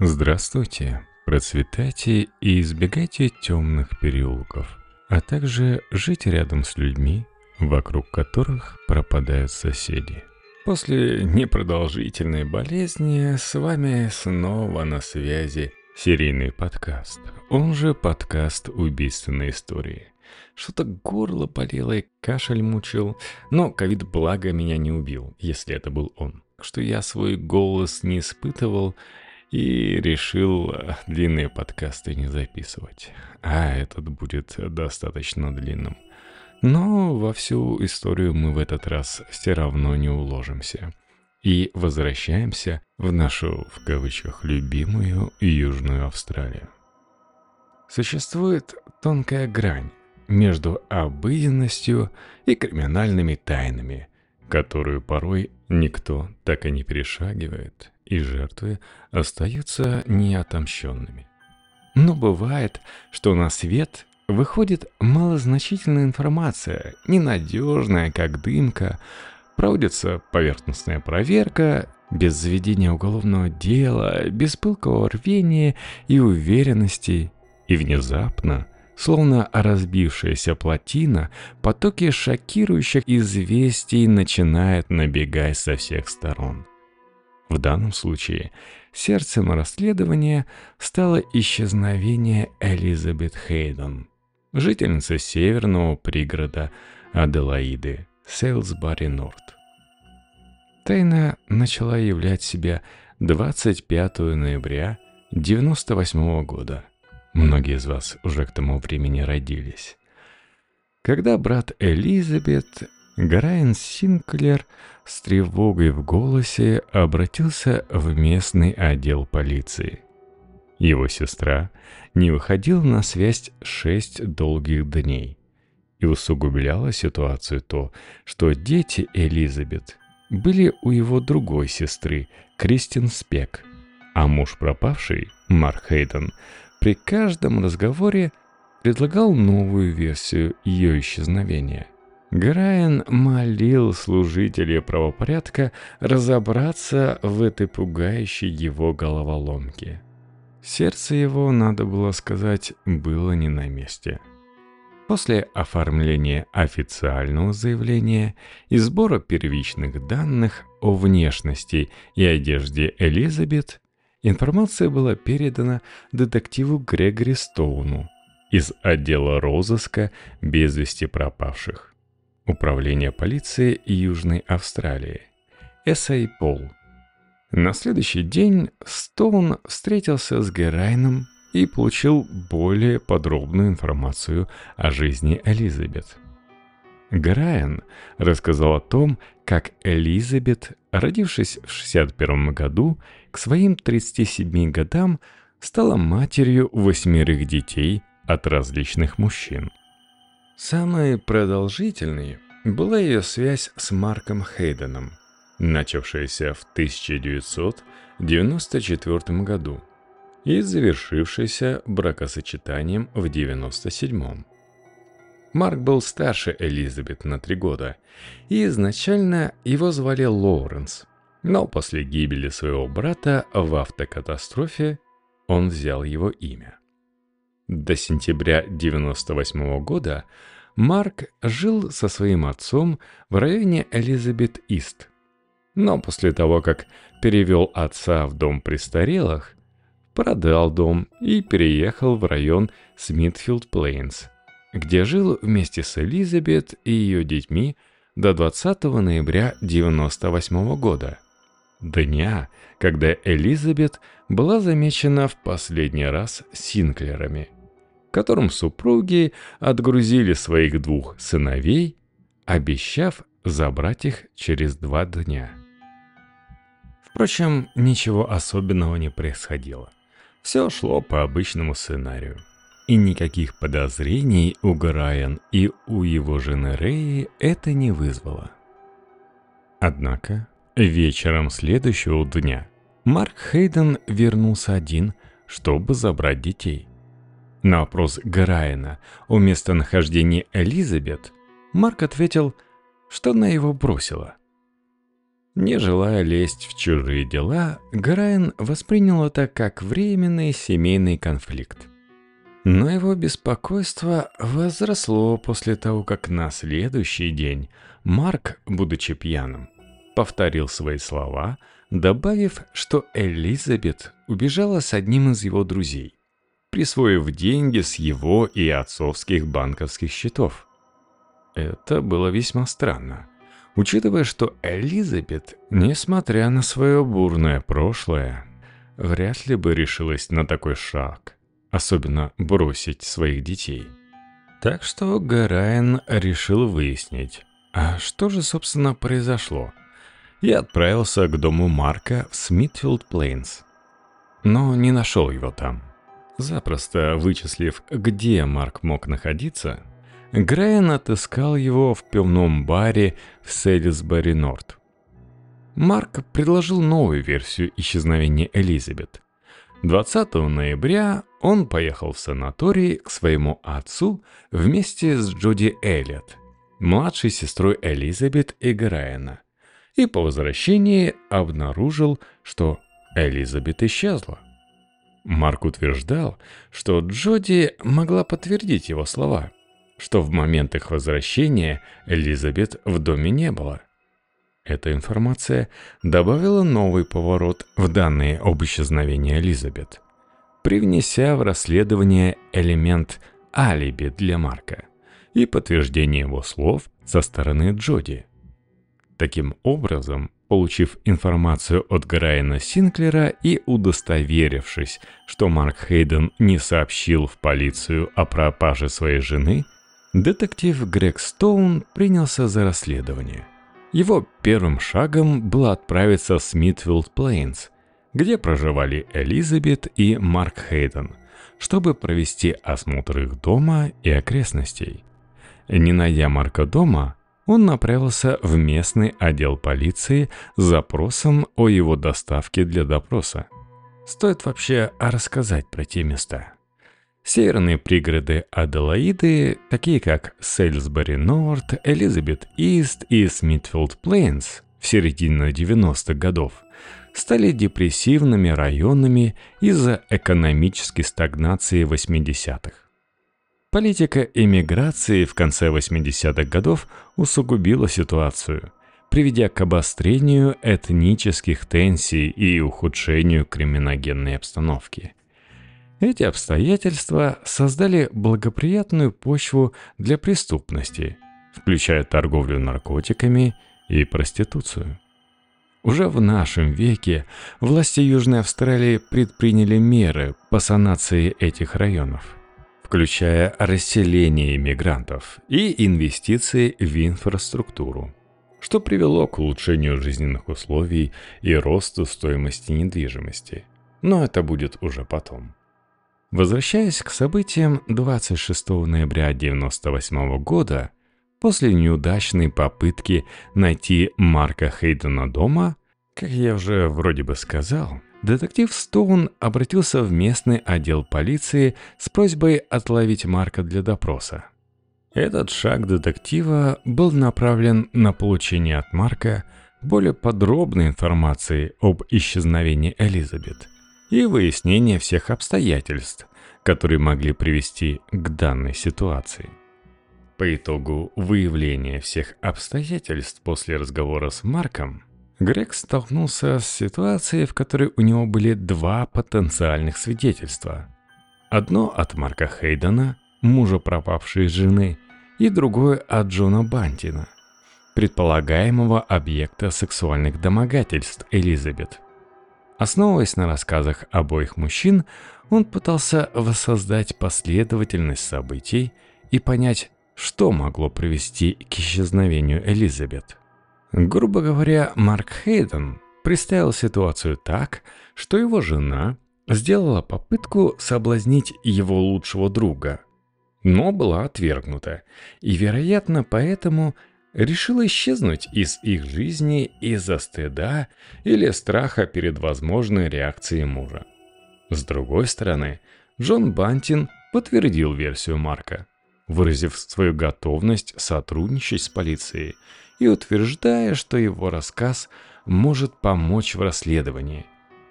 Здравствуйте, процветайте и избегайте темных переулков, а также жить рядом с людьми, вокруг которых пропадают соседи. После непродолжительной болезни с вами снова на связи серийный подкаст, он же подкаст «Убийственные истории». Что-то горло болело и кашель мучил, но ковид благо меня не убил, если это был он. Что я свой голос не испытывал и решил э, длинные подкасты не записывать. А этот будет достаточно длинным. Но во всю историю мы в этот раз все равно не уложимся. И возвращаемся в нашу, в кавычках, любимую Южную Австралию. Существует тонкая грань между обыденностью и криминальными тайнами, которую порой никто так и не перешагивает, и жертвы остаются неотомщенными. Но бывает, что на свет выходит малозначительная информация, ненадежная, как дымка, проводится поверхностная проверка, без заведения уголовного дела, без пылкого рвения и уверенности, и внезапно – Словно разбившаяся плотина, потоки шокирующих известий начинают набегать со всех сторон. В данном случае сердцем расследования стало исчезновение Элизабет Хейден, жительницы северного пригорода Аделаиды, Сейлсбари-Норт. Тайна начала являть себя 25 ноября 1998 года – Многие из вас уже к тому времени родились. Когда брат Элизабет, Грайан Синклер, с тревогой в голосе обратился в местный отдел полиции. Его сестра не выходила на связь шесть долгих дней. И усугубляла ситуацию то, что дети Элизабет были у его другой сестры, Кристин Спек, а муж пропавший, Марк Хейден, при каждом разговоре предлагал новую версию ее исчезновения. Грайан молил служителей правопорядка разобраться в этой пугающей его головоломке. Сердце его, надо было сказать, было не на месте. После оформления официального заявления и сбора первичных данных о внешности и одежде Элизабет, Информация была передана детективу Грегори Стоуну из отдела розыска без вести пропавших. Управление полиции Южной Австралии. Эссай Пол. На следующий день Стоун встретился с Герайном и получил более подробную информацию о жизни Элизабет. Грайан рассказал о том, как Элизабет, родившись в 61 году, к своим 37 годам стала матерью восьмерых детей от различных мужчин. Самой продолжительной была ее связь с Марком Хейденом, начавшаяся в 1994 году и завершившаяся бракосочетанием в 1997. Марк был старше Элизабет на три года, и изначально его звали Лоуренс – но после гибели своего брата в автокатастрофе он взял его имя. До сентября 98 года Марк жил со своим отцом в районе Элизабет-Ист. Но после того, как перевел отца в дом престарелых, продал дом и переехал в район Смитфилд-Плейнс, где жил вместе с Элизабет и ее детьми до 20 ноября 98 года – дня, когда Элизабет была замечена в последний раз Синклерами, которым супруги отгрузили своих двух сыновей, обещав забрать их через два дня. Впрочем, ничего особенного не происходило. Все шло по обычному сценарию. И никаких подозрений у Грайан и у его жены Рэи это не вызвало. Однако Вечером следующего дня Марк Хейден вернулся один, чтобы забрать детей. На вопрос Грайена о местонахождении Элизабет Марк ответил, что она его бросила. Не желая лезть в чужие дела, Грайн воспринял это как временный семейный конфликт. Но его беспокойство возросло после того, как на следующий день Марк, будучи пьяным, повторил свои слова, добавив, что Элизабет убежала с одним из его друзей, присвоив деньги с его и отцовских банковских счетов. Это было весьма странно учитывая, что Элизабет, несмотря на свое бурное прошлое, вряд ли бы решилась на такой шаг, особенно бросить своих детей. Так что Гарайн решил выяснить, а что же, собственно, произошло, и отправился к дому Марка в Смитфилд Плейнс. Но не нашел его там. Запросто вычислив, где Марк мог находиться, Грейн отыскал его в пивном баре в Селисбери-Норт. Марк предложил новую версию исчезновения Элизабет. 20 ноября он поехал в санаторий к своему отцу вместе с Джуди Эллиот, младшей сестрой Элизабет и Грайана, и по возвращении обнаружил, что Элизабет исчезла. Марк утверждал, что Джоди могла подтвердить его слова – что в момент их возвращения Элизабет в доме не было. Эта информация добавила новый поворот в данные об исчезновении Элизабет, привнеся в расследование элемент алиби для Марка и подтверждение его слов со стороны Джоди. Таким образом, получив информацию от Грайана Синклера и удостоверившись, что Марк Хейден не сообщил в полицию о пропаже своей жены – Детектив Грег Стоун принялся за расследование. Его первым шагом было отправиться в Смитфилд Плейнс, где проживали Элизабет и Марк Хейден, чтобы провести осмотр их дома и окрестностей. Не найдя Марка дома, он направился в местный отдел полиции с запросом о его доставке для допроса. Стоит вообще рассказать про те места. Северные пригороды Аделаиды, такие как Сейлсбери-Норт, Элизабет-Ист и Смитфилд-Плейнс в середине 90-х годов, стали депрессивными районами из-за экономической стагнации 80-х. Политика эмиграции в конце 80-х годов усугубила ситуацию, приведя к обострению этнических тенсий и ухудшению криминогенной обстановки – эти обстоятельства создали благоприятную почву для преступности, включая торговлю наркотиками и проституцию. Уже в нашем веке власти Южной Австралии предприняли меры по санации этих районов, включая расселение иммигрантов и инвестиции в инфраструктуру, что привело к улучшению жизненных условий и росту стоимости недвижимости. Но это будет уже потом. Возвращаясь к событиям 26 ноября 1998 года, после неудачной попытки найти Марка Хейдена дома, как я уже вроде бы сказал, детектив Стоун обратился в местный отдел полиции с просьбой отловить Марка для допроса. Этот шаг детектива был направлен на получение от Марка более подробной информации об исчезновении Элизабет – и выяснение всех обстоятельств, которые могли привести к данной ситуации. По итогу выявления всех обстоятельств после разговора с Марком, Грег столкнулся с ситуацией, в которой у него были два потенциальных свидетельства. Одно от Марка Хейдена, мужа пропавшей жены, и другое от Джона Бантина, предполагаемого объекта сексуальных домогательств Элизабет – Основываясь на рассказах обоих мужчин, он пытался воссоздать последовательность событий и понять, что могло привести к исчезновению Элизабет. Грубо говоря, Марк Хейден представил ситуацию так, что его жена сделала попытку соблазнить его лучшего друга, но была отвергнута, и, вероятно, поэтому решил исчезнуть из их жизни из-за стыда или страха перед возможной реакцией мужа. С другой стороны, Джон Бантин подтвердил версию Марка, выразив свою готовность сотрудничать с полицией и утверждая, что его рассказ может помочь в расследовании,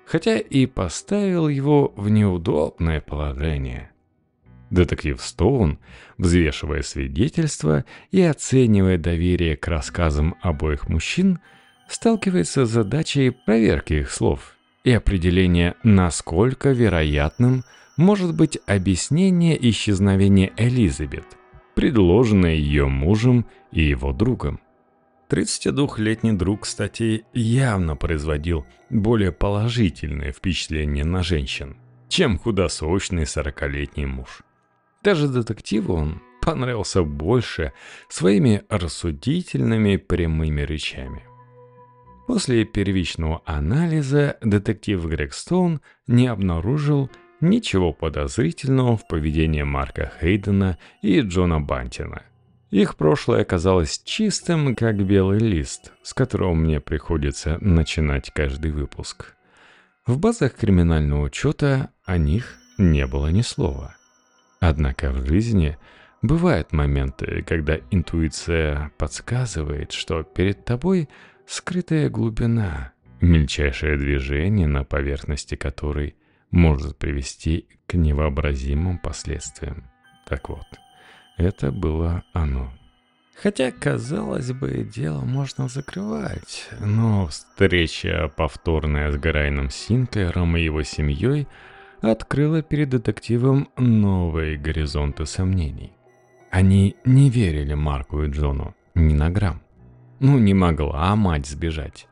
хотя и поставил его в неудобное положение. Детектив Стоун, взвешивая свидетельства и оценивая доверие к рассказам обоих мужчин, сталкивается с задачей проверки их слов и определения, насколько вероятным может быть объяснение исчезновения Элизабет, предложенное ее мужем и его другом. 32-летний друг, кстати, явно производил более положительное впечатление на женщин, чем худосочный 40-летний муж. Даже детективу он понравился больше своими рассудительными прямыми речами. После первичного анализа детектив Грег Стоун не обнаружил ничего подозрительного в поведении Марка Хейдена и Джона Бантина. Их прошлое оказалось чистым, как белый лист, с которого мне приходится начинать каждый выпуск. В базах криминального учета о них не было ни слова. Однако в жизни бывают моменты, когда интуиция подсказывает, что перед тобой скрытая глубина, мельчайшее движение на поверхности которой может привести к невообразимым последствиям. Так вот, это было оно. Хотя, казалось бы, дело можно закрывать, но встреча повторная с Грайном Синклером и его семьей – открыла перед детективом новые горизонты сомнений. Они не верили Марку и Джону ни на грамм. Ну, не могла мать сбежать.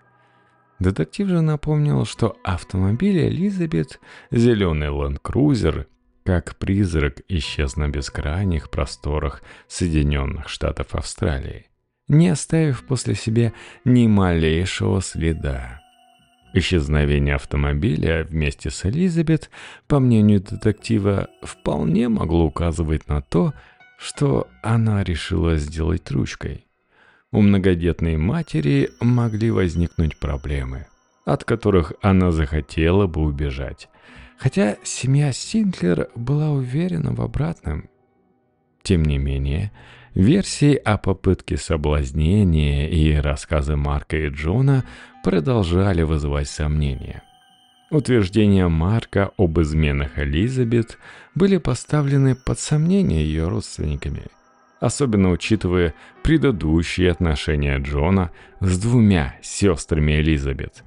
Детектив же напомнил, что автомобиль Элизабет, зеленый ленд-крузер, как призрак исчез на бескрайних просторах Соединенных Штатов Австралии, не оставив после себя ни малейшего следа. Исчезновение автомобиля вместе с Элизабет, по мнению детектива, вполне могло указывать на то, что она решила сделать ручкой. У многодетной матери могли возникнуть проблемы, от которых она захотела бы убежать, хотя семья Синклер была уверена в обратном. Тем не менее, версии о попытке соблазнения и рассказы Марка и Джона продолжали вызывать сомнения. Утверждения Марка об изменах Элизабет были поставлены под сомнение ее родственниками, особенно учитывая предыдущие отношения Джона с двумя сестрами Элизабет.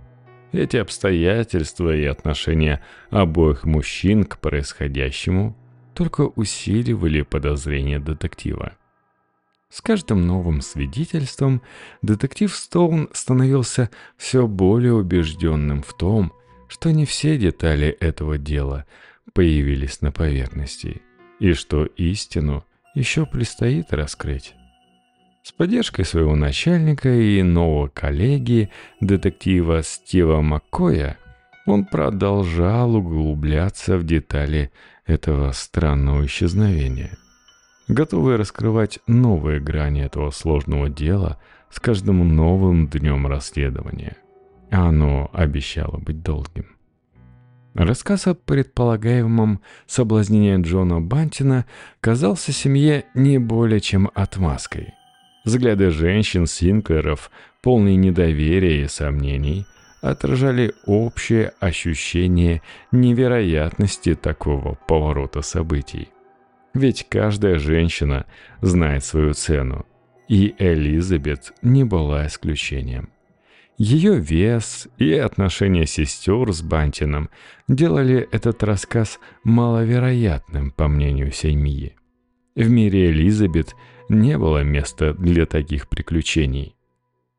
Эти обстоятельства и отношения обоих мужчин к происходящему только усиливали подозрения детектива. С каждым новым свидетельством детектив Стоун становился все более убежденным в том, что не все детали этого дела появились на поверхности, и что истину еще предстоит раскрыть. С поддержкой своего начальника и нового коллеги, детектива Стива Маккоя, он продолжал углубляться в детали этого странного исчезновения – готовые раскрывать новые грани этого сложного дела с каждым новым днем расследования. А оно обещало быть долгим. Рассказ о предполагаемом соблазнении Джона Бантина казался семье не более чем отмазкой. Взгляды женщин Синклеров, полные недоверия и сомнений, отражали общее ощущение невероятности такого поворота событий. Ведь каждая женщина знает свою цену, и Элизабет не была исключением. Ее вес и отношения сестер с Бантином делали этот рассказ маловероятным, по мнению семьи. В мире Элизабет не было места для таких приключений.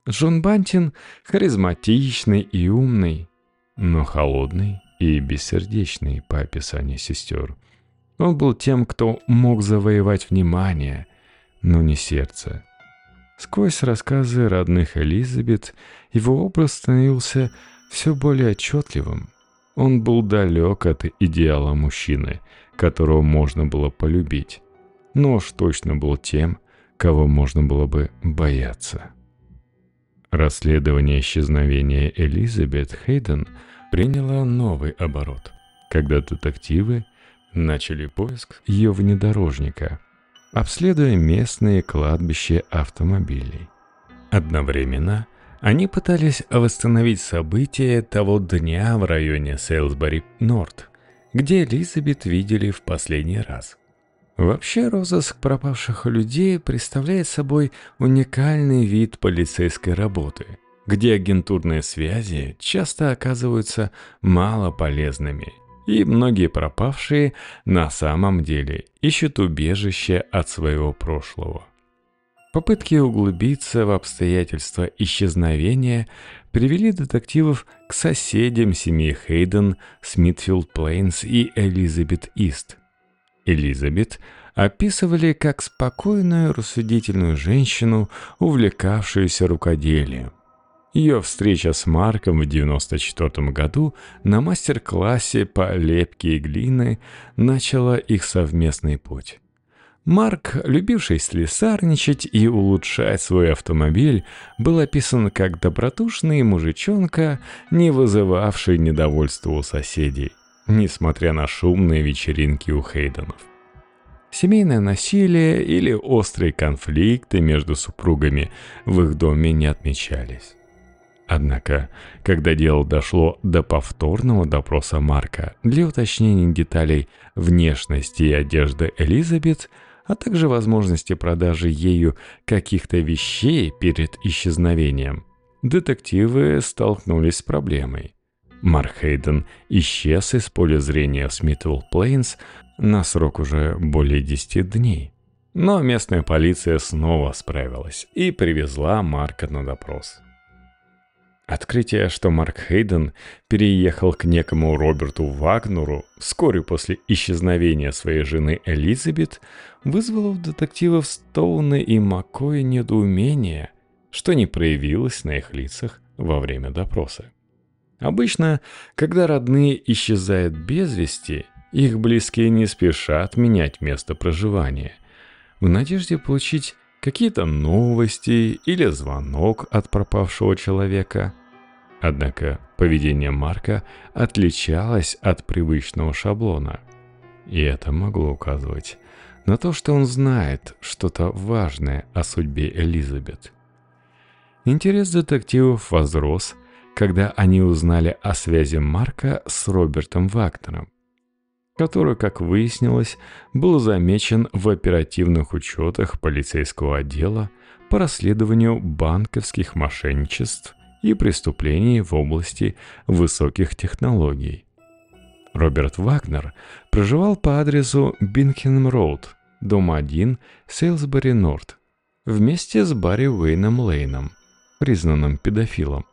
Джон Бантин харизматичный и умный, но холодный и бессердечный по описанию сестер – он был тем, кто мог завоевать внимание, но не сердце. Сквозь рассказы родных Элизабет его образ становился все более отчетливым. Он был далек от идеала мужчины, которого можно было полюбить, но уж точно был тем, кого можно было бы бояться. Расследование исчезновения Элизабет Хейден приняло новый оборот, когда детективы начали поиск ее внедорожника, обследуя местные кладбища автомобилей. Одновременно Они пытались восстановить события того дня в районе Сейлсбори-Норт, где Элизабет видели в последний раз. Вообще розыск пропавших людей представляет собой уникальный вид полицейской работы, где агентурные связи часто оказываются малополезными, и многие пропавшие на самом деле ищут убежище от своего прошлого. Попытки углубиться в обстоятельства исчезновения привели детективов к соседям семьи Хейден, Смитфилд Плейнс и Элизабет Ист. Элизабет описывали как спокойную, рассудительную женщину, увлекавшуюся рукоделием. Ее встреча с Марком в 1994 году на мастер-классе по лепке и глины начала их совместный путь. Марк, любивший слесарничать и улучшать свой автомобиль, был описан как добродушный мужичонка, не вызывавший недовольства у соседей, несмотря на шумные вечеринки у Хейденов. Семейное насилие или острые конфликты между супругами в их доме не отмечались. Однако, когда дело дошло до повторного допроса Марка для уточнения деталей внешности и одежды Элизабет – а также возможности продажи ею каких-то вещей перед исчезновением, детективы столкнулись с проблемой. Марк Хейден исчез из поля зрения в Смитвелл Плейнс на срок уже более 10 дней. Но местная полиция снова справилась и привезла Марка на допрос. Открытие, что Марк Хейден переехал к некому Роберту Вагнеру вскоре после исчезновения своей жены Элизабет, вызвало у детективов Стоуна и Маккоя недоумение, что не проявилось на их лицах во время допроса. Обычно, когда родные исчезают без вести, их близкие не спешат менять место проживания, в надежде получить какие-то новости или звонок от пропавшего человека – Однако поведение Марка отличалось от привычного шаблона. И это могло указывать на то, что он знает что-то важное о судьбе Элизабет. Интерес детективов возрос, когда они узнали о связи Марка с Робертом Вагнером, который, как выяснилось, был замечен в оперативных учетах полицейского отдела по расследованию банковских мошенничеств и преступлений в области высоких технологий. Роберт Вагнер проживал по адресу Бинхенм-Роуд, дом 1, Сейлсбери-Норд, вместе с Барри Уэйном Лейном, признанным педофилом.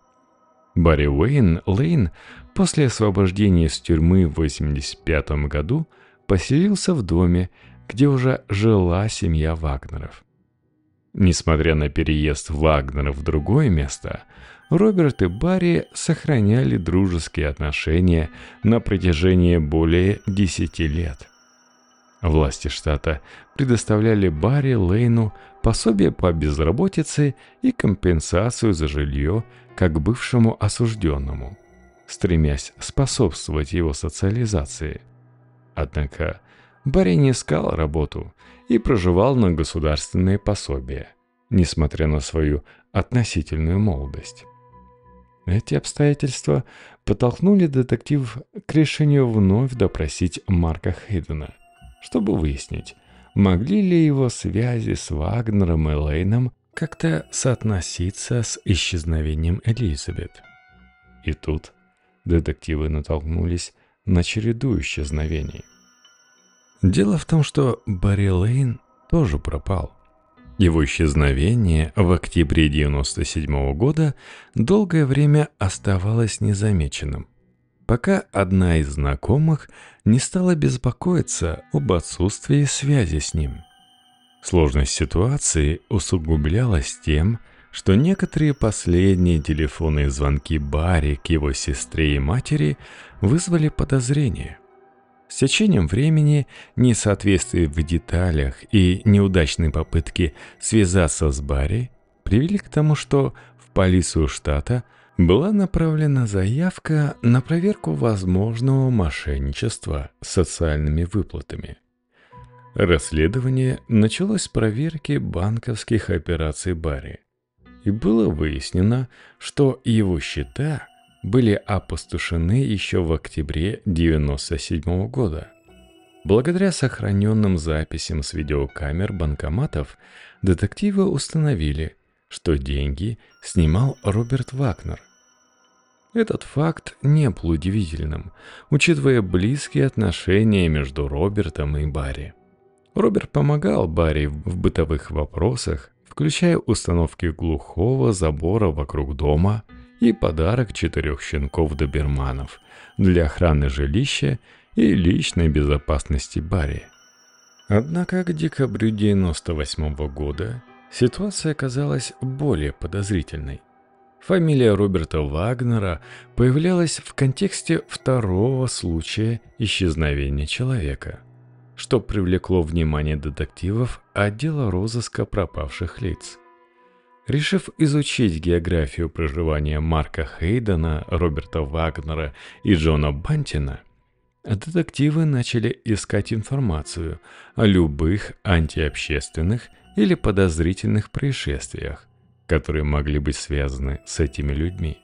Барри Уэйн Лейн после освобождения из тюрьмы в 1985 году поселился в доме, где уже жила семья Вагнеров. Несмотря на переезд Вагнера в другое место, Роберт и Барри сохраняли дружеские отношения на протяжении более 10 лет. Власти штата предоставляли Барри Лейну пособие по безработице и компенсацию за жилье как бывшему осужденному, стремясь способствовать его социализации. Однако Барри не искал работу и проживал на государственные пособия, несмотря на свою относительную молодость. Эти обстоятельства подтолкнули детектив к решению вновь допросить Марка Хейдена, чтобы выяснить, могли ли его связи с Вагнером и Лейном как-то соотноситься с исчезновением Элизабет. И тут детективы натолкнулись на череду исчезновений. Дело в том, что Барри Лейн тоже пропал. Его исчезновение в октябре 1997 года долгое время оставалось незамеченным, пока одна из знакомых не стала беспокоиться об отсутствии связи с ним. Сложность ситуации усугублялась тем, что некоторые последние телефонные звонки Барри к его сестре и матери вызвали подозрения – с течением времени несоответствие в деталях и неудачные попытки связаться с Барри привели к тому, что в полицию штата была направлена заявка на проверку возможного мошенничества с социальными выплатами. Расследование началось с проверки банковских операций Барри. и было выяснено, что его счета были опустошены еще в октябре 1997 года. Благодаря сохраненным записям с видеокамер банкоматов, детективы установили, что деньги снимал Роберт Вагнер. Этот факт не был удивительным, учитывая близкие отношения между Робертом и Барри. Роберт помогал Барри в бытовых вопросах, включая установки глухого забора вокруг дома и подарок четырех щенков-доберманов для охраны жилища и личной безопасности Барри. Однако к декабрю 98 года ситуация оказалась более подозрительной. Фамилия Роберта Вагнера появлялась в контексте второго случая исчезновения человека, что привлекло внимание детективов отдела розыска пропавших лиц. Решив изучить географию проживания Марка Хейдена, Роберта Вагнера и Джона Бантина, детективы начали искать информацию о любых антиобщественных или подозрительных происшествиях, которые могли быть связаны с этими людьми.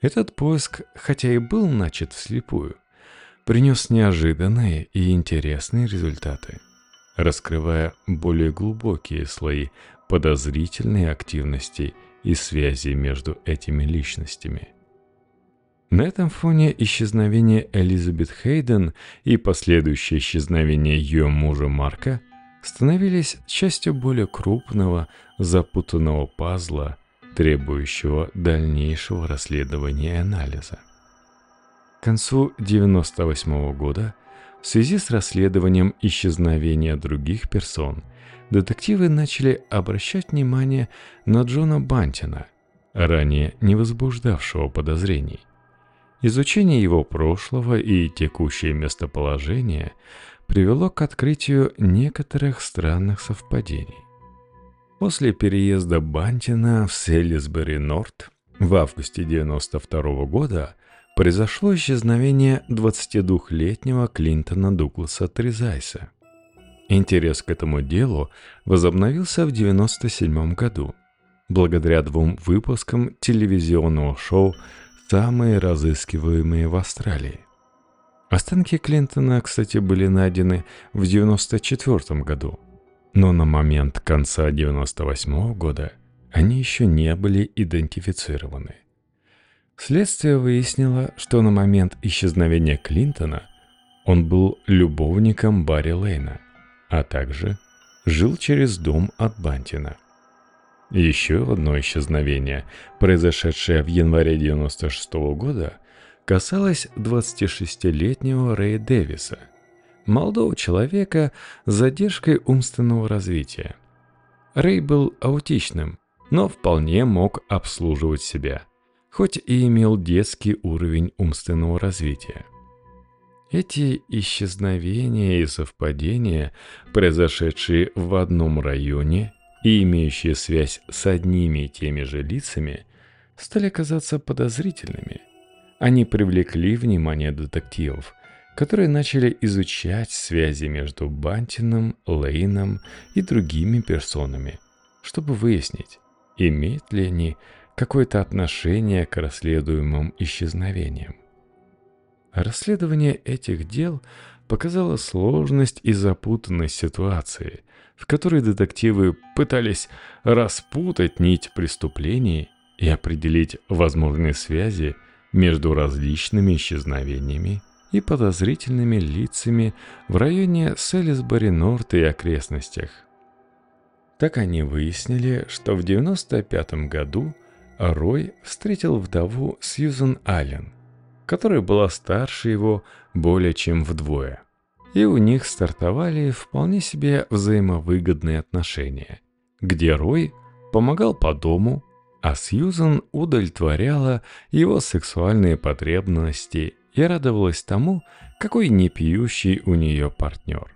Этот поиск, хотя и был начат вслепую, принес неожиданные и интересные результаты, раскрывая более глубокие слои подозрительной активности и связи между этими личностями – на этом фоне исчезновение Элизабет Хейден и последующее исчезновение ее мужа Марка становились частью более крупного, запутанного пазла, требующего дальнейшего расследования и анализа. К концу 1998 года в связи с расследованием исчезновения других персон детективы начали обращать внимание на Джона Бантина, ранее не возбуждавшего подозрений. Изучение его прошлого и текущее местоположение привело к открытию некоторых странных совпадений. После переезда Бантина в Селисбери-Норт в августе 92 года произошло исчезновение 22-летнего Клинтона Дугласа Тризайса. Интерес к этому делу возобновился в 97 году, благодаря двум выпускам телевизионного шоу самые разыскиваемые в Австралии. Останки Клинтона, кстати, были найдены в 1994 году, но на момент конца 1998 года они еще не были идентифицированы. Следствие выяснило, что на момент исчезновения Клинтона он был любовником Барри Лейна, а также жил через дом от Бантина – еще одно исчезновение, произошедшее в январе 96 -го года, касалось 26-летнего Рэя Дэвиса, молодого человека с задержкой умственного развития. Рэй был аутичным, но вполне мог обслуживать себя, хоть и имел детский уровень умственного развития. Эти исчезновения и совпадения, произошедшие в одном районе и имеющие связь с одними и теми же лицами, стали казаться подозрительными. Они привлекли внимание детективов, которые начали изучать связи между Бантином, Лейном и другими персонами, чтобы выяснить, имеют ли они какое-то отношение к расследуемым исчезновениям. Расследование этих дел показало сложность и запутанность ситуации, в которой детективы пытались распутать нить преступлений и определить возможные связи между различными исчезновениями и подозрительными лицами в районе Селисбори-Норт и окрестностях. Так они выяснили, что в 95 году Рой встретил вдову Сьюзен Аллен, которая была старше его более чем вдвое и у них стартовали вполне себе взаимовыгодные отношения, где Рой помогал по дому, а Сьюзан удовлетворяла его сексуальные потребности и радовалась тому, какой непьющий у нее партнер.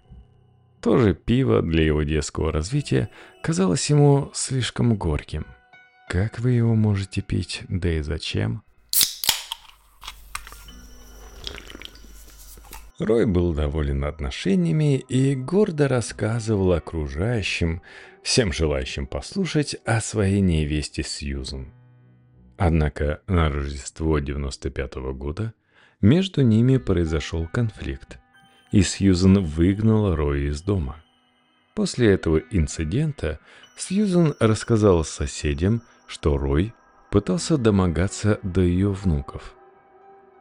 Тоже пиво для его детского развития казалось ему слишком горьким. Как вы его можете пить, да и зачем? Рой был доволен отношениями и гордо рассказывал окружающим, всем желающим послушать о своей невесте Сьюзен. Однако на Рождество 95 -го года между ними произошел конфликт, и Сьюзен выгнала Роя из дома. После этого инцидента Сьюзен рассказала соседям, что Рой пытался домогаться до ее внуков.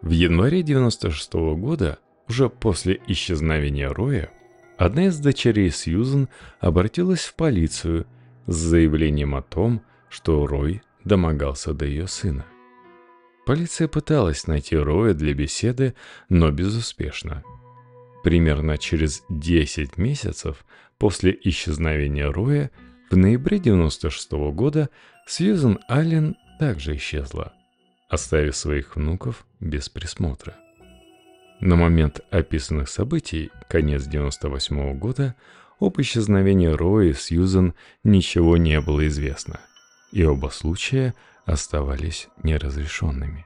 В январе 96 -го года, уже после исчезновения Роя, одна из дочерей Сьюзен обратилась в полицию с заявлением о том, что Рой домогался до ее сына. Полиция пыталась найти Роя для беседы, но безуспешно. Примерно через 10 месяцев после исчезновения Роя в ноябре 96 -го года Сьюзен Аллен также исчезла, оставив своих внуков без присмотра. На момент описанных событий, конец 98 -го года, об исчезновении Роя и Сьюзен ничего не было известно и оба случая оставались неразрешенными.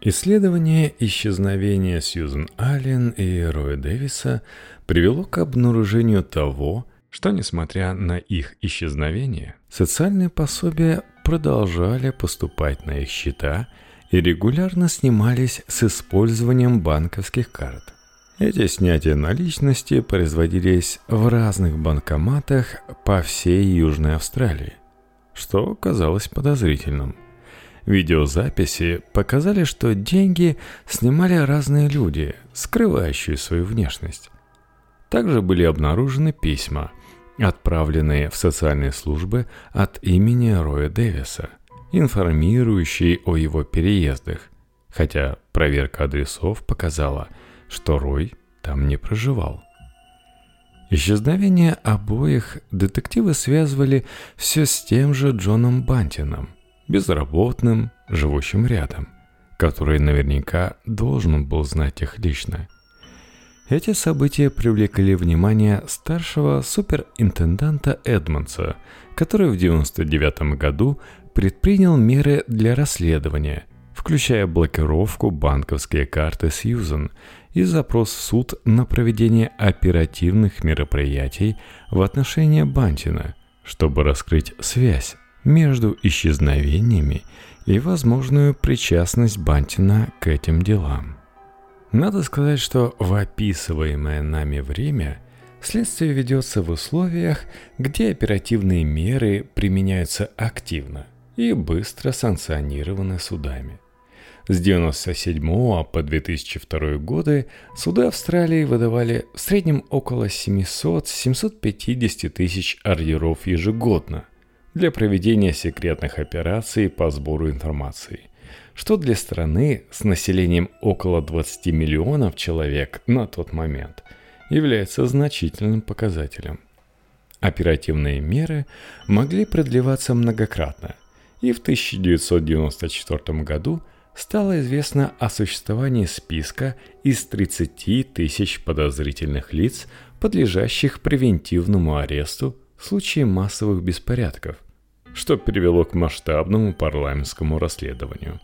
Исследование исчезновения Сьюзен Аллен и Роя Дэвиса привело к обнаружению того, что, несмотря на их исчезновение, социальные пособия продолжали поступать на их счета и регулярно снимались с использованием банковских карт. Эти снятия наличности производились в разных банкоматах по всей Южной Австралии – что казалось подозрительным. Видеозаписи показали, что деньги снимали разные люди, скрывающие свою внешность. Также были обнаружены письма, отправленные в социальные службы от имени Роя Дэвиса, информирующие о его переездах, хотя проверка адресов показала, что Рой там не проживал. Исчезновение обоих детективы связывали все с тем же Джоном Бантином, безработным, живущим рядом, который наверняка должен был знать их лично. Эти события привлекли внимание старшего суперинтенданта Эдмонса, который в 1999 году предпринял меры для расследования, включая блокировку банковской карты Сьюзен и запрос в суд на проведение оперативных мероприятий в отношении Бантина, чтобы раскрыть связь между исчезновениями и возможную причастность Бантина к этим делам. Надо сказать, что в описываемое нами время следствие ведется в условиях, где оперативные меры применяются активно и быстро санкционированы судами – с 1997 по 2002 годы суды Австралии выдавали в среднем около 700-750 тысяч ордеров ежегодно для проведения секретных операций по сбору информации, что для страны с населением около 20 миллионов человек на тот момент является значительным показателем. Оперативные меры могли продлеваться многократно, и в 1994 году – стало известно о существовании списка из 30 тысяч подозрительных лиц, подлежащих превентивному аресту в случае массовых беспорядков, что привело к масштабному парламентскому расследованию.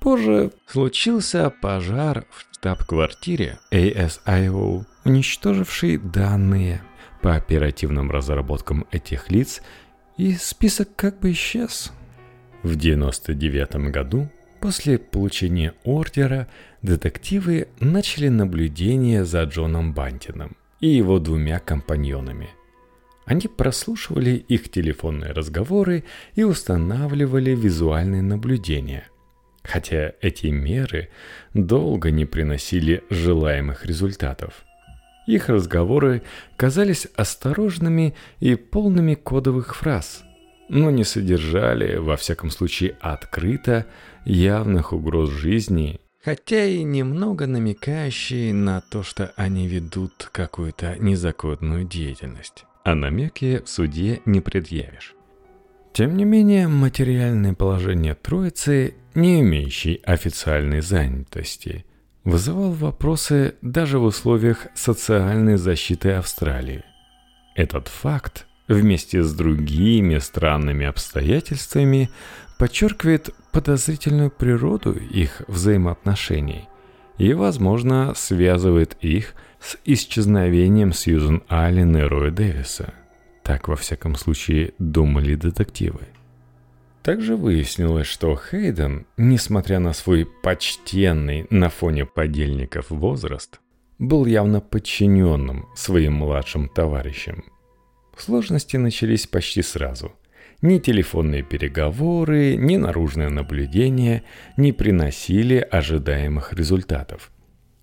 Позже случился пожар в штаб-квартире ASIO, уничтоживший данные по оперативным разработкам этих лиц, и список как бы исчез. В 1999 году После получения ордера детективы начали наблюдение за Джоном Бантином и его двумя компаньонами. Они прослушивали их телефонные разговоры и устанавливали визуальные наблюдения. Хотя эти меры долго не приносили желаемых результатов. Их разговоры казались осторожными и полными кодовых фраз, но не содержали, во всяком случае открыто, явных угроз жизни, хотя и немного намекающие на то, что они ведут какую-то незаконную деятельность. А намеки в суде не предъявишь. Тем не менее, материальное положение Троицы, не имеющей официальной занятости, вызывал вопросы даже в условиях социальной защиты Австралии. Этот факт вместе с другими странными обстоятельствами подчеркивает подозрительную природу их взаимоотношений и, возможно, связывает их с исчезновением Сьюзен Аллен и Роя Дэвиса. Так, во всяком случае, думали детективы. Также выяснилось, что Хейден, несмотря на свой почтенный на фоне подельников возраст, был явно подчиненным своим младшим товарищам. Сложности начались почти сразу. Ни телефонные переговоры, ни наружное наблюдение не приносили ожидаемых результатов.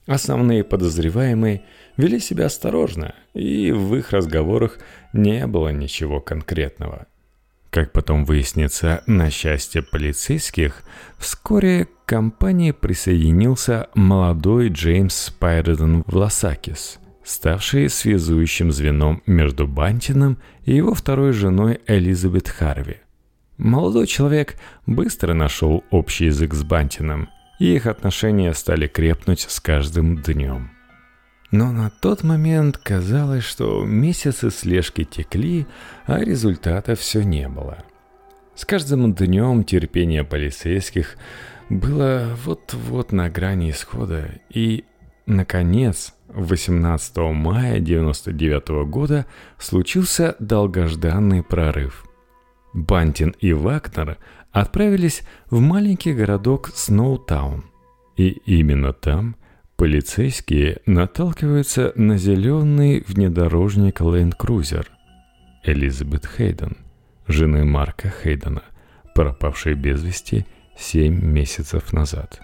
Основные подозреваемые вели себя осторожно, и в их разговорах не было ничего конкретного. Как потом выяснится, на счастье полицейских, вскоре к компании присоединился молодой Джеймс Спайреден Власакис, ставший связующим звеном между Бантином и его второй женой Элизабет Харви. Молодой человек быстро нашел общий язык с Бантином, и их отношения стали крепнуть с каждым днем. Но на тот момент казалось, что месяцы слежки текли, а результата все не было. С каждым днем терпение полицейских было вот-вот на грани исхода, и, наконец, 18 мая 1999 года случился долгожданный прорыв. Бантин и Вагнер отправились в маленький городок Сноутаун. И именно там Полицейские наталкиваются на зеленый внедорожник Land Cruiser Элизабет Хейден, жены Марка Хейдена, пропавшей без вести 7 месяцев назад.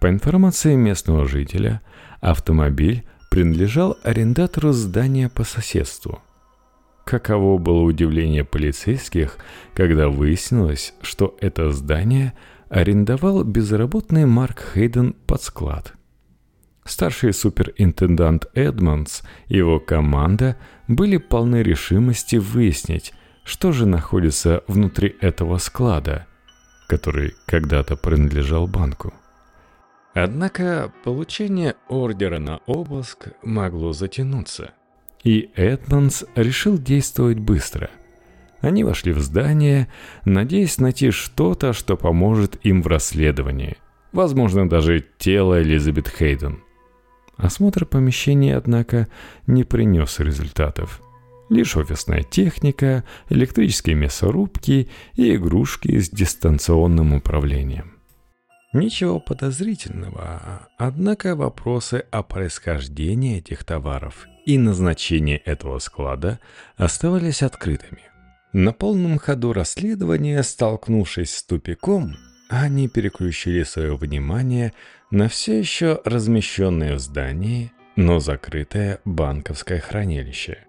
По информации местного жителя, автомобиль принадлежал арендатору здания по соседству. Каково было удивление полицейских, когда выяснилось, что это здание – арендовал безработный Марк Хейден под склад. Старший суперинтендант Эдмонс и его команда были полны решимости выяснить, что же находится внутри этого склада, который когда-то принадлежал банку. Однако получение ордера на обыск могло затянуться, и Эдмонс решил действовать быстро – они вошли в здание, надеясь найти что-то, что поможет им в расследовании. Возможно, даже тело Элизабет Хейден. Осмотр помещения, однако, не принес результатов. Лишь офисная техника, электрические мясорубки и игрушки с дистанционным управлением. Ничего подозрительного, однако вопросы о происхождении этих товаров и назначении этого склада оставались открытыми. На полном ходу расследования, столкнувшись с тупиком, они переключили свое внимание на все еще размещенное в здании, но закрытое банковское хранилище.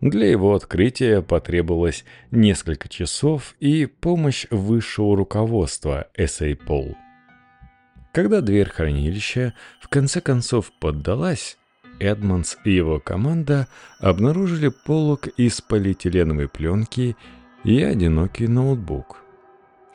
Для его открытия потребовалось несколько часов и помощь высшего руководства SAPOL. Когда дверь хранилища в конце концов поддалась, Эдмонс и его команда обнаружили полок из полиэтиленовой пленки и одинокий ноутбук.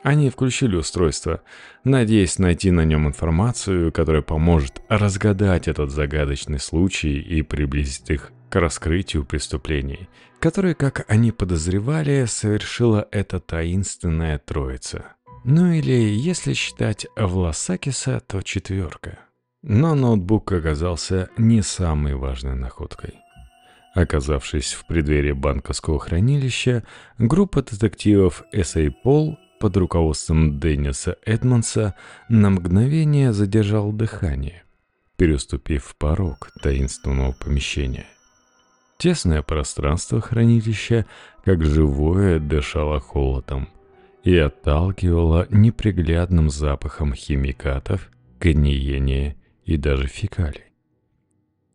Они включили устройство, надеясь найти на нем информацию, которая поможет разгадать этот загадочный случай и приблизить их к раскрытию преступлений, которые, как они подозревали, совершила эта таинственная троица. Ну или, если считать Власакиса, то четверка. Но ноутбук оказался не самой важной находкой. Оказавшись в преддверии банковского хранилища, группа детективов S.A. Пол под руководством Денниса Эдмонса на мгновение задержал дыхание, переступив порог таинственного помещения. Тесное пространство хранилища, как живое, дышало холодом и отталкивало неприглядным запахом химикатов, гниения и даже фекалий.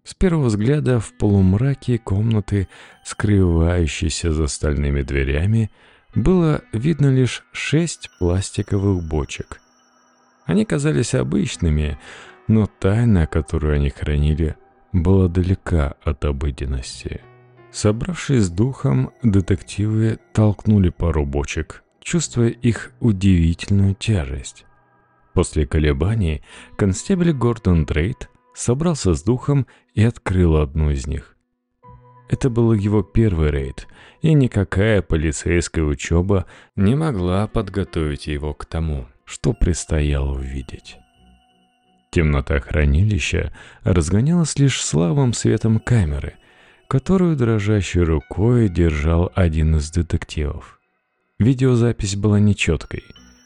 С первого взгляда в полумраке комнаты, скрывающейся за стальными дверями, было видно лишь шесть пластиковых бочек. Они казались обычными, но тайна, которую они хранили, была далека от обыденности. Собравшись с духом, детективы толкнули пару бочек, чувствуя их удивительную тяжесть. После колебаний констебль Гордон Дрейт собрался с духом и открыл одну из них. Это был его первый рейд, и никакая полицейская учеба не могла подготовить его к тому, что предстояло увидеть. Темнота хранилища разгонялась лишь слабым светом камеры, которую дрожащей рукой держал один из детективов. Видеозапись была нечеткой,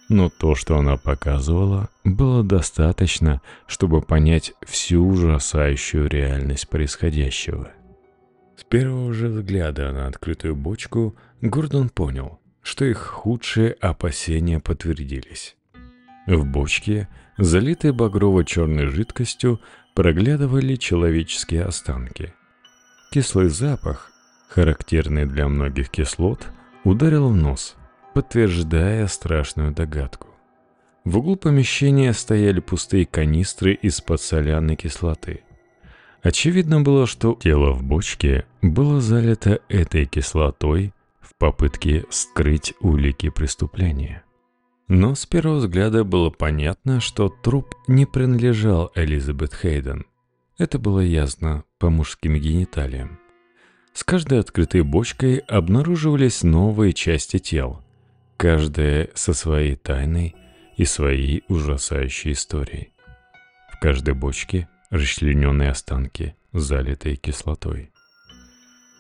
но то, что она показывала, было достаточно, чтобы понять всю ужасающую реальность происходящего. С первого же взгляда на открытую бочку Гордон понял, что их худшие опасения подтвердились. В бочке, залитой багрово-черной жидкостью, проглядывали человеческие останки. Кислый запах, характерный для многих кислот, ударил в нос, подтверждая страшную догадку. В углу помещения стояли пустые канистры из-под соляной кислоты. Очевидно было, что тело в бочке было залито этой кислотой в попытке скрыть улики преступления. Но с первого взгляда было понятно, что труп не принадлежал Элизабет Хейден. Это было ясно по мужским гениталиям. С каждой открытой бочкой обнаруживались новые части тел, каждая со своей тайной и своей ужасающей историей. В каждой бочке расчлененные останки, залитые кислотой.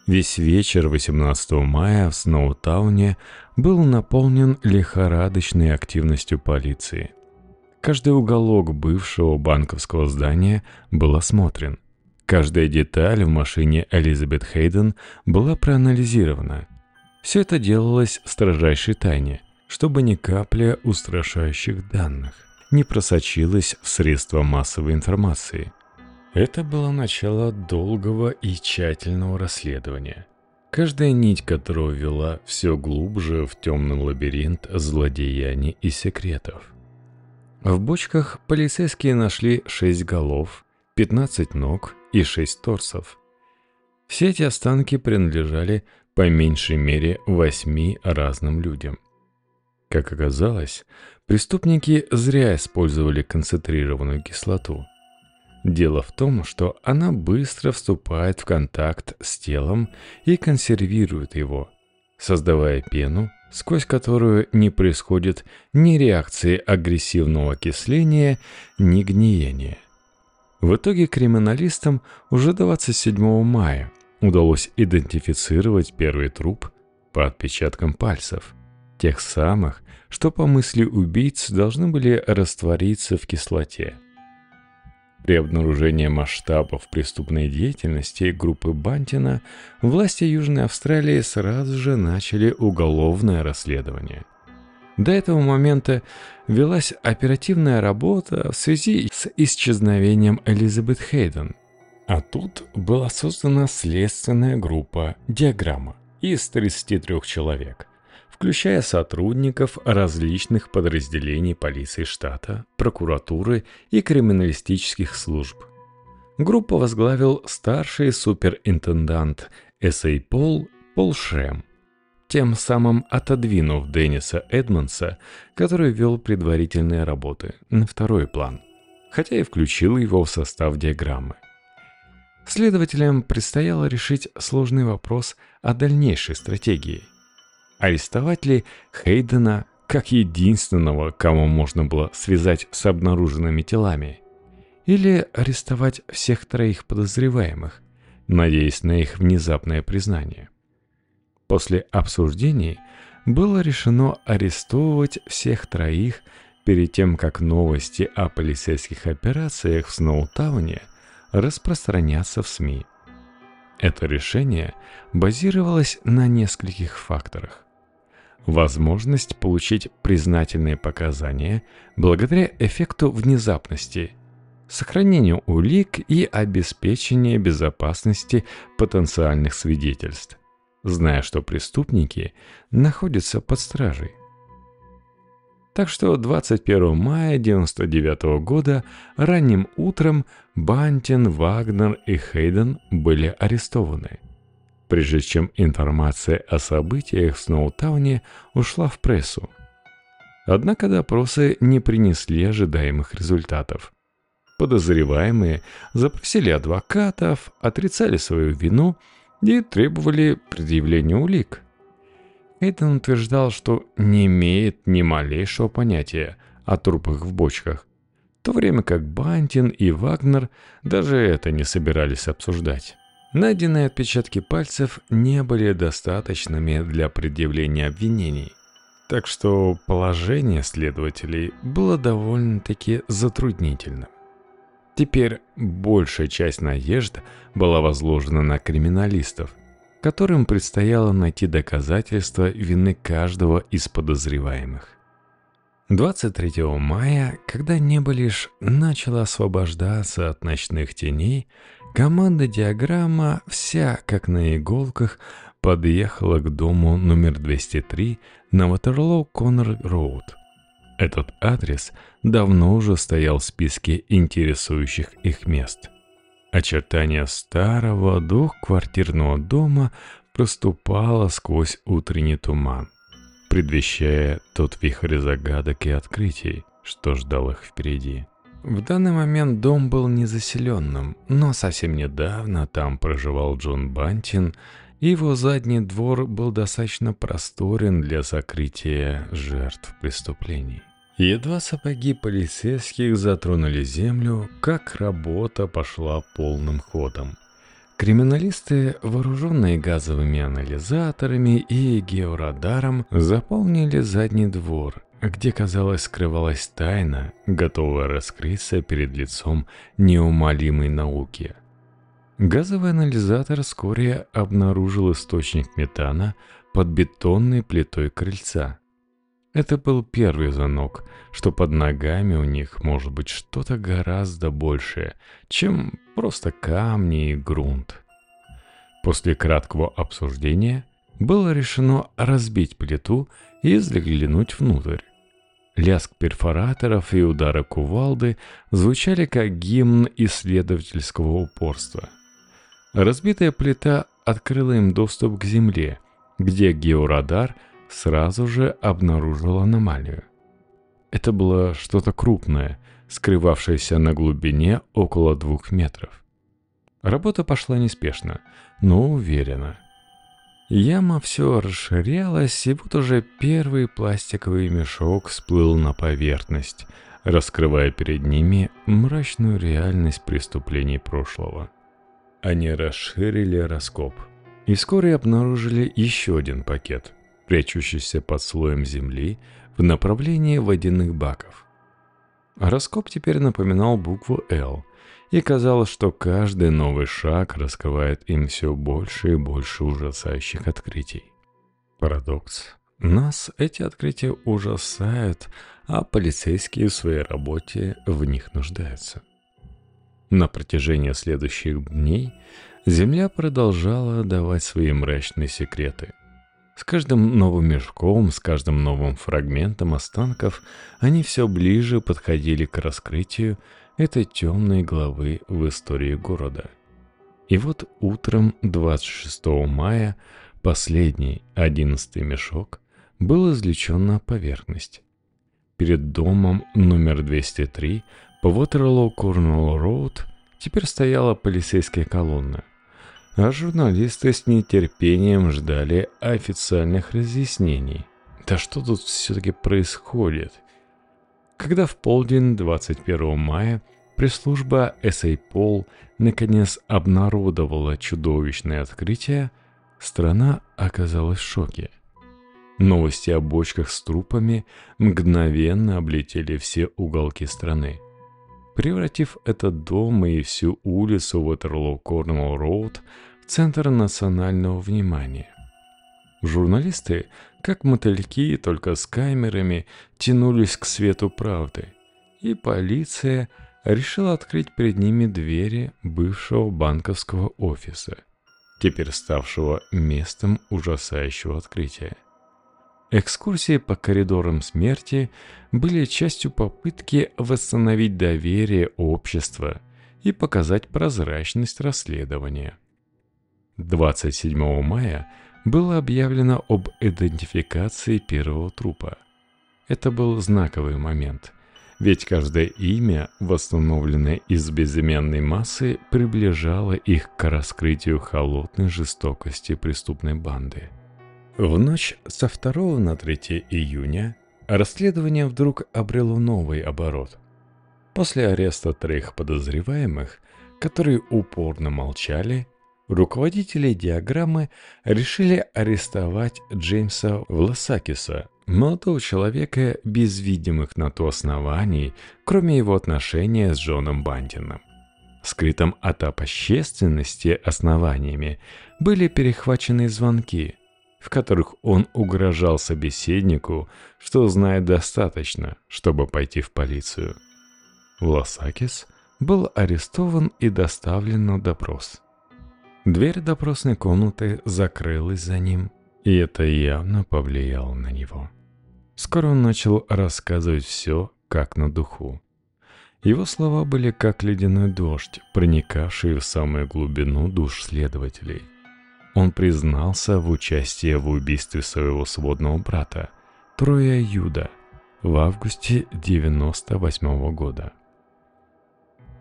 Весь вечер 18 мая в Сноутауне был наполнен лихорадочной активностью полиции. Каждый уголок бывшего банковского здания был осмотрен. Каждая деталь в машине Элизабет Хейден была проанализирована. Все это делалось в строжайшей тайне, чтобы ни капля устрашающих данных не просочилась в средства массовой информации – это было начало долгого и тщательного расследования. Каждая нить которого вела все глубже в темный лабиринт злодеяний и секретов. В бочках полицейские нашли шесть голов, 15 ног и шесть торсов. Все эти останки принадлежали по меньшей мере восьми разным людям. Как оказалось, преступники зря использовали концентрированную кислоту – Дело в том, что она быстро вступает в контакт с телом и консервирует его, создавая пену, сквозь которую не происходит ни реакции агрессивного окисления, ни гниения. В итоге криминалистам уже 27 мая удалось идентифицировать первый труп по отпечаткам пальцев, тех самых, что по мысли убийц должны были раствориться в кислоте. При обнаружении масштабов преступной деятельности группы Бантина власти Южной Австралии сразу же начали уголовное расследование. До этого момента велась оперативная работа в связи с исчезновением Элизабет Хейден. А тут была создана следственная группа «Диаграмма» из 33 человек – включая сотрудников различных подразделений полиции штата, прокуратуры и криминалистических служб. Группу возглавил старший суперинтендант С.А. Пол Пол Шем, тем самым отодвинув Денниса Эдмонса, который вел предварительные работы, на второй план, хотя и включил его в состав диаграммы. Следователям предстояло решить сложный вопрос о дальнейшей стратегии – Арестовать ли Хейдена как единственного, кому можно было связать с обнаруженными телами? Или арестовать всех троих подозреваемых, надеясь на их внезапное признание? После обсуждений было решено арестовывать всех троих перед тем, как новости о полицейских операциях в Сноутауне распространятся в СМИ. Это решение базировалось на нескольких факторах возможность получить признательные показания благодаря эффекту внезапности, сохранению улик и обеспечению безопасности потенциальных свидетельств, зная, что преступники находятся под стражей. Так что 21 мая 1999 года ранним утром Бантин, Вагнер и Хейден были арестованы – прежде чем информация о событиях в Сноутауне ушла в прессу. Однако допросы не принесли ожидаемых результатов. Подозреваемые запросили адвокатов, отрицали свою вину и требовали предъявления улик. Эйден утверждал, что не имеет ни малейшего понятия о трупах в бочках, то время как Бантин и Вагнер даже это не собирались обсуждать. Найденные отпечатки пальцев не были достаточными для предъявления обвинений, так что положение следователей было довольно-таки затруднительным. Теперь большая часть надежд была возложена на криминалистов, которым предстояло найти доказательства вины каждого из подозреваемых. 23 мая, когда небо лишь начало освобождаться от ночных теней, команда диаграмма, вся как на иголках, подъехала к дому номер 203 на Ватерлоу Коннор Роуд. Этот адрес давно уже стоял в списке интересующих их мест. Очертания старого двухквартирного дома проступало сквозь утренний туман предвещая тот вихрь загадок и открытий, что ждал их впереди. В данный момент дом был незаселенным, но совсем недавно там проживал Джон Бантин, и его задний двор был достаточно просторен для закрытия жертв преступлений. Едва сапоги полицейских затронули землю, как работа пошла полным ходом – Криминалисты, вооруженные газовыми анализаторами и георадаром, заполнили задний двор, где, казалось, скрывалась тайна, готовая раскрыться перед лицом неумолимой науки. Газовый анализатор вскоре обнаружил источник метана под бетонной плитой крыльца. Это был первый звонок, что под ногами у них может быть что-то гораздо большее, чем просто камни и грунт. После краткого обсуждения было решено разбить плиту и заглянуть внутрь. Лязг перфораторов и удары кувалды звучали как гимн исследовательского упорства. Разбитая плита открыла им доступ к земле, где георадар – сразу же обнаружил аномалию. Это было что-то крупное, скрывавшееся на глубине около двух метров. Работа пошла неспешно, но уверенно. Яма все расширялась, и вот уже первый пластиковый мешок всплыл на поверхность, раскрывая перед ними мрачную реальность преступлений прошлого. Они расширили раскоп и вскоре обнаружили еще один пакет – прячущийся под слоем земли в направлении водяных баков. Раскоп теперь напоминал букву «Л», и казалось, что каждый новый шаг раскрывает им все больше и больше ужасающих открытий. Парадокс. Нас эти открытия ужасают, а полицейские в своей работе в них нуждаются. На протяжении следующих дней Земля продолжала давать свои мрачные секреты – с каждым новым мешком, с каждым новым фрагментом останков они все ближе подходили к раскрытию этой темной главы в истории города. И вот утром 26 мая последний, одиннадцатый мешок был извлечен на поверхность. Перед домом номер 203 по Waterloo Cornwall Road теперь стояла полицейская колонна – а журналисты с нетерпением ждали официальных разъяснений. Да что тут все-таки происходит? Когда в полдень 21 мая пресс-служба SAPOL наконец обнародовала чудовищное открытие, страна оказалась в шоке. Новости о бочках с трупами мгновенно облетели все уголки страны превратив этот дом и всю улицу Уотерлоу Корнуолл Роуд в центр национального внимания. Журналисты, как мотыльки, только с камерами, тянулись к свету правды, и полиция решила открыть перед ними двери бывшего банковского офиса, теперь ставшего местом ужасающего открытия. Экскурсии по коридорам смерти были частью попытки восстановить доверие общества и показать прозрачность расследования. 27 мая было объявлено об идентификации первого трупа. Это был знаковый момент, ведь каждое имя, восстановленное из безымянной массы, приближало их к раскрытию холодной жестокости преступной банды. В ночь со 2 на 3 июня расследование вдруг обрело новый оборот. После ареста троих подозреваемых, которые упорно молчали, руководители диаграммы решили арестовать Джеймса Власакиса, молодого человека без видимых на то оснований, кроме его отношения с Джоном Бантином. Скрытым от общественности основаниями были перехвачены звонки, в которых он угрожал собеседнику, что знает достаточно, чтобы пойти в полицию. Власакис был арестован и доставлен на допрос. Дверь допросной комнаты закрылась за ним, и это явно повлияло на него. Скоро он начал рассказывать все, как на духу. Его слова были как ледяной дождь, проникавший в самую глубину душ следователей. Он признался в участии в убийстве своего сводного брата, Троя Юда, в августе 98 -го года.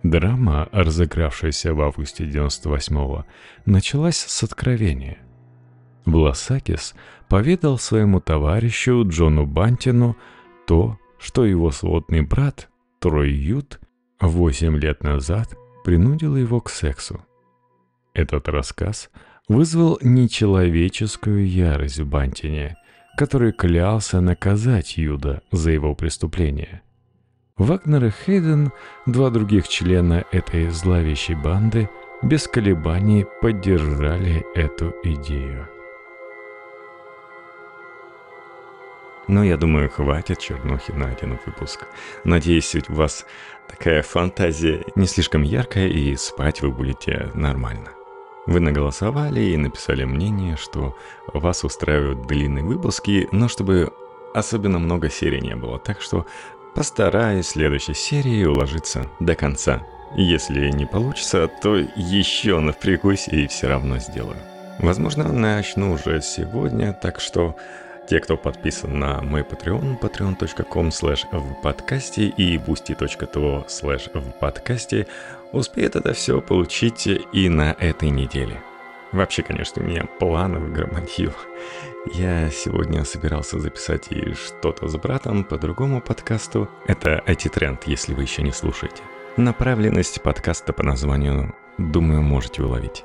Драма, разыгравшаяся в августе 98-го, началась с откровения. Власакис поведал своему товарищу Джону Бантину то, что его сводный брат Трой Ют 8 лет назад принудил его к сексу. Этот рассказ вызвал нечеловеческую ярость в Бантине, который клялся наказать Юда за его преступление. Вагнер и Хейден, два других члена этой зловещей банды, без колебаний поддержали эту идею. Но я думаю, хватит чернухи на один выпуск. Надеюсь, у вас такая фантазия не слишком яркая, и спать вы будете нормально. Вы наголосовали и написали мнение, что вас устраивают длинные выпуски, но чтобы особенно много серий не было. Так что постараюсь в следующей серии уложиться до конца. Если не получится, то еще напрягусь и все равно сделаю. Возможно, начну уже сегодня, так что те, кто подписан на мой Patreon, patreon.com slash в подкасте и boosty.to slash в подкасте, успеют это все получить и на этой неделе. Вообще, конечно, у меня планов громадью. Я сегодня собирался записать и что-то с братом по другому подкасту. Это IT-тренд, если вы еще не слушаете. Направленность подкаста по названию, думаю, можете уловить.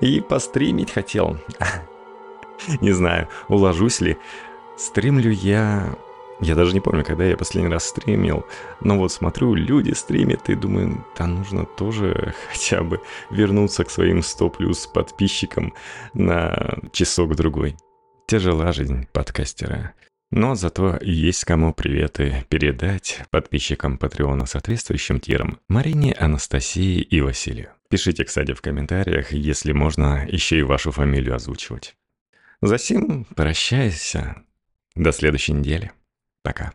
И постримить хотел. Не знаю, уложусь ли. Стримлю я... Я даже не помню, когда я последний раз стримил. Но вот смотрю, люди стримят и думаю, да нужно тоже хотя бы вернуться к своим 100 плюс подписчикам на часок-другой. Тяжела жизнь подкастера. Но зато есть кому приветы передать подписчикам Патреона соответствующим тирам Марине, Анастасии и Василию. Пишите, кстати, в комментариях, если можно еще и вашу фамилию озвучивать. Засим прощайся. До следующей недели. Пока.